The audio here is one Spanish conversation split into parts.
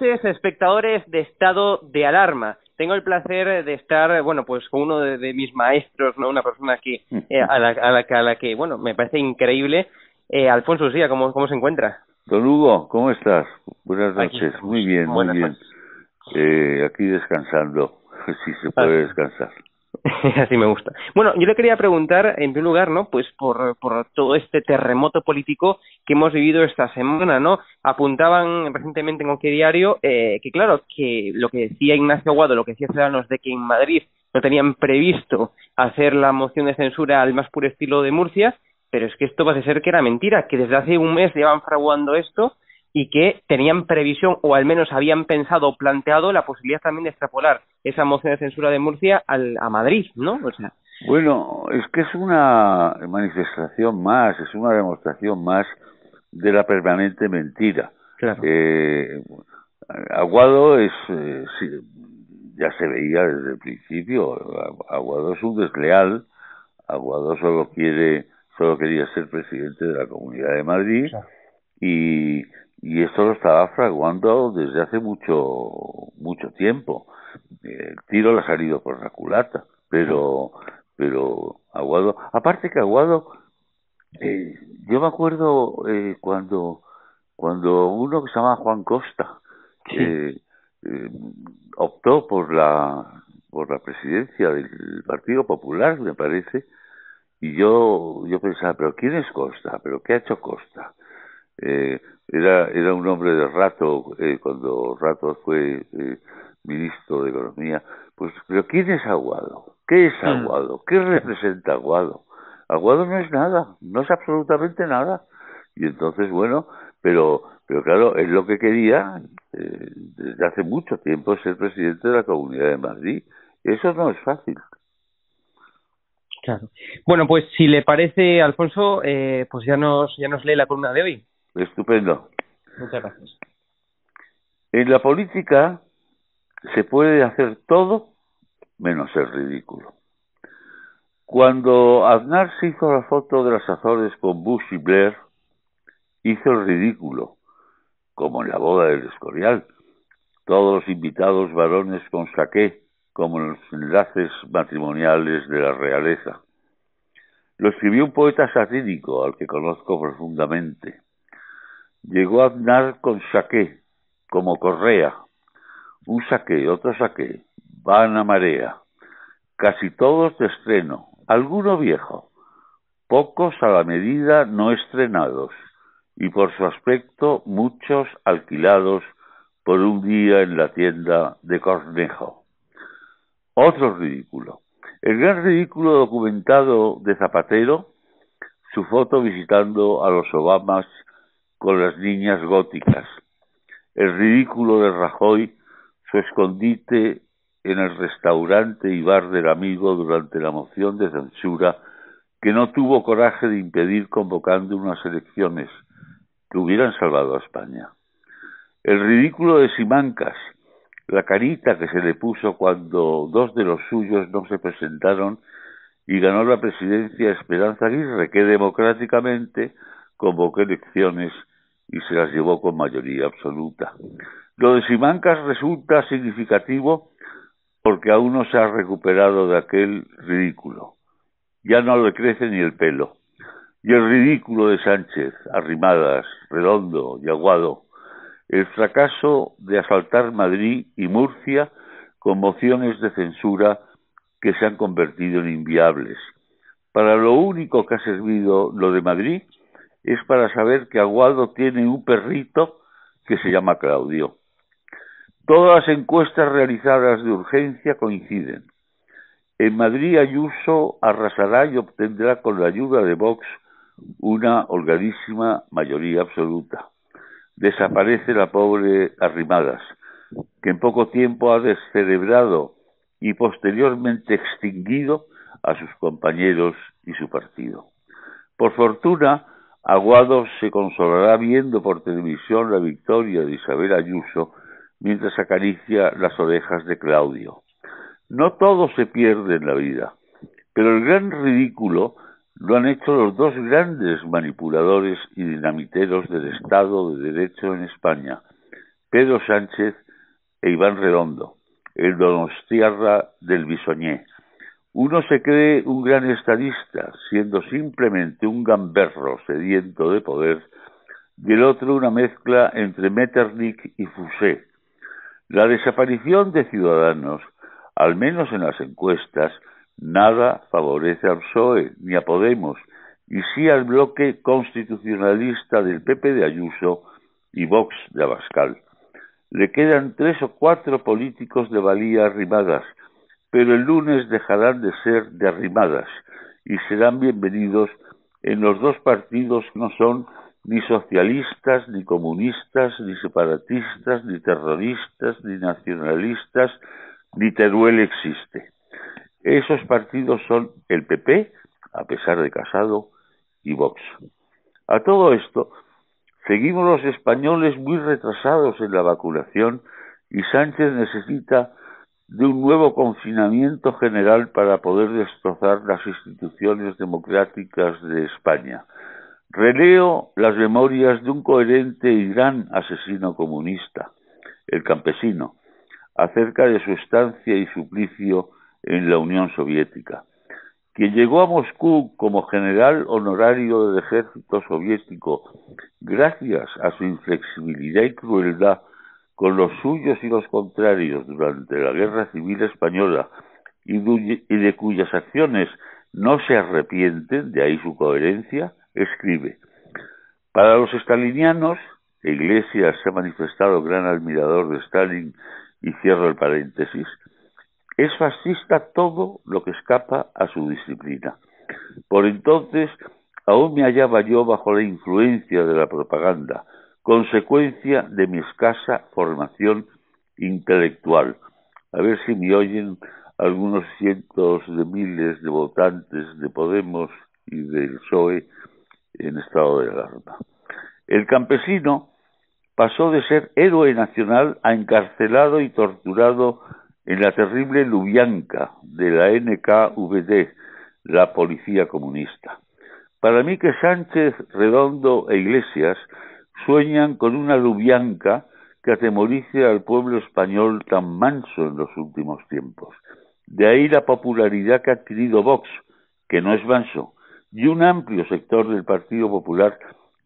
Noches, espectadores de Estado de Alarma. Tengo el placer de estar, bueno, pues con uno de, mis maestros, ¿no? Una persona que, eh, a, la, a, la, a, la, que, bueno, me parece increíble. Eh, Alfonso Sía, ¿cómo, ¿cómo se encuentra? Don Hugo, ¿cómo estás? Buenas noches. Muy bien, muy bien. Eh, aquí descansando, si se puede descansar. Así me gusta. Bueno, yo le quería preguntar, en primer lugar, ¿no? Pues por, por todo este terremoto político que hemos vivido esta semana, ¿no? Apuntaban recientemente en cualquier diario eh, que, claro, que lo que decía Ignacio Aguado, lo que decía Ciudadanos de que en Madrid no tenían previsto hacer la moción de censura al más puro estilo de Murcia, pero es que esto parece ser que era mentira, que desde hace un mes llevan fraguando esto y que tenían previsión o al menos habían pensado o planteado la posibilidad también de extrapolar esa moción de censura de Murcia al, a Madrid, ¿no? O sea, bueno, es que es una manifestación más, es una demostración más de la permanente mentira. Claro. Eh, Aguado es, eh, ya se veía desde el principio, Aguado es un desleal, Aguado solo quiere, solo quería ser presidente de la Comunidad de Madrid y y esto lo estaba fraguando desde hace mucho mucho tiempo. El tiro le ha salido por la culata pero pero Aguado aparte que Aguado eh, yo me acuerdo eh, cuando cuando uno que se llama Juan Costa eh, eh, optó por la por la presidencia del Partido Popular me parece y yo yo pensaba pero quién es Costa pero qué ha hecho Costa eh, era, era un hombre de rato, eh, cuando Rato fue eh, ministro de Economía. Pues, pero ¿quién es Aguado? ¿Qué es mm. Aguado? ¿Qué representa Aguado? Aguado no es nada, no es absolutamente nada. Y entonces, bueno, pero, pero claro, es lo que quería eh, desde hace mucho tiempo ser presidente de la Comunidad de Madrid. Eso no es fácil. Claro. Bueno, pues si le parece, Alfonso, eh, pues ya nos, ya nos lee la columna de hoy. Estupendo. Muchas gracias. En la política se puede hacer todo menos ser ridículo. Cuando Aznar se hizo la foto de las Azores con Bush y Blair, hizo el ridículo, como en la boda del Escorial. Todos los invitados varones con saqué, como en los enlaces matrimoniales de la realeza. Lo escribió un poeta satírico al que conozco profundamente. Llegó Aznar con saqué, como correa. Un saqué, otro saqué, van a marea. Casi todos de estreno, alguno viejo, pocos a la medida no estrenados, y por su aspecto muchos alquilados por un día en la tienda de Cornejo. Otro ridículo. El gran ridículo documentado de Zapatero, su foto visitando a los Obamas con las niñas góticas, el ridículo de Rajoy, su escondite en el restaurante y bar del amigo durante la moción de censura que no tuvo coraje de impedir convocando unas elecciones que hubieran salvado a España. El ridículo de Simancas, la carita que se le puso cuando dos de los suyos no se presentaron y ganó la presidencia Esperanza Aguirre, que democráticamente convocó elecciones y se las llevó con mayoría absoluta. Lo de Simancas resulta significativo porque aún no se ha recuperado de aquel ridículo. Ya no le crece ni el pelo. Y el ridículo de Sánchez, Arrimadas, Redondo y Aguado, el fracaso de asaltar Madrid y Murcia con mociones de censura que se han convertido en inviables. Para lo único que ha servido lo de Madrid es para saber que Aguado tiene un perrito que se llama Claudio. Todas las encuestas realizadas de urgencia coinciden. En Madrid Ayuso arrasará y obtendrá con la ayuda de Vox una holgadísima mayoría absoluta. Desaparece la pobre Arrimadas, que en poco tiempo ha descerebrado y posteriormente extinguido a sus compañeros y su partido. Por fortuna, Aguado se consolará viendo por televisión la victoria de Isabel Ayuso mientras acaricia las orejas de Claudio. No todo se pierde en la vida, pero el gran ridículo lo han hecho los dos grandes manipuladores y dinamiteros del Estado de Derecho en España, Pedro Sánchez e Iván Redondo, el donostiarra del Bisoñé. Uno se cree un gran estadista, siendo simplemente un gamberro sediento de poder, y el otro una mezcla entre Metternich y Fouché. La desaparición de Ciudadanos, al menos en las encuestas, nada favorece al PSOE ni a Podemos, y sí al bloque constitucionalista del PP de Ayuso y Vox de Abascal. Le quedan tres o cuatro políticos de valía arrimadas, pero el lunes dejarán de ser de arrimadas y serán bienvenidos en los dos partidos que no son ni socialistas, ni comunistas, ni separatistas, ni terroristas, ni nacionalistas, ni Teruel existe. Esos partidos son el PP, a pesar de Casado, y Vox. A todo esto, seguimos los españoles muy retrasados en la vacunación y Sánchez necesita de un nuevo confinamiento general para poder destrozar las instituciones democráticas de España. Releo las memorias de un coherente y gran asesino comunista, el campesino, acerca de su estancia y suplicio en la Unión Soviética quien llegó a Moscú como general honorario del ejército soviético, gracias a su inflexibilidad y crueldad con los suyos y los contrarios durante la Guerra Civil Española y de cuyas acciones no se arrepienten, de ahí su coherencia, escribe, para los estalinianos, Iglesias se ha manifestado gran admirador de Stalin y cierro el paréntesis, es fascista todo lo que escapa a su disciplina. Por entonces, aún me hallaba yo bajo la influencia de la propaganda, consecuencia de mi escasa formación intelectual. A ver si me oyen algunos cientos de miles de votantes de Podemos y del PSOE en estado de alarma. El campesino pasó de ser héroe nacional a encarcelado y torturado en la terrible Lubyanka de la NKVD, la policía comunista. Para mí que Sánchez, Redondo e Iglesias sueñan con una Lubyanka que atemorice al pueblo español tan manso en los últimos tiempos. De ahí la popularidad que ha adquirido Vox, que no es manso, y un amplio sector del Partido Popular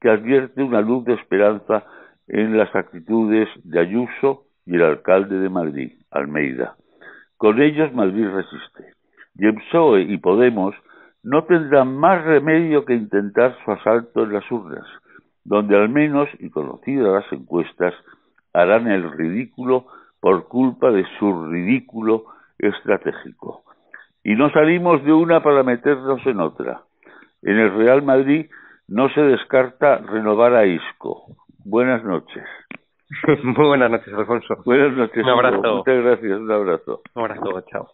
que advierte una luz de esperanza en las actitudes de Ayuso y el alcalde de Madrid, Almeida. Con ellos Madrid resiste. Y el PSOE y Podemos no tendrán más remedio que intentar su asalto en las urnas, donde al menos, y conocidas las encuestas, harán el ridículo por culpa de su ridículo estratégico. Y no salimos de una para meternos en otra. En el Real Madrid no se descarta renovar a Isco. Buenas noches. Muy buenas noches, Alfonso. Buenas noches. Un abrazo. Muchas gracias, un abrazo. Un abrazo, chao.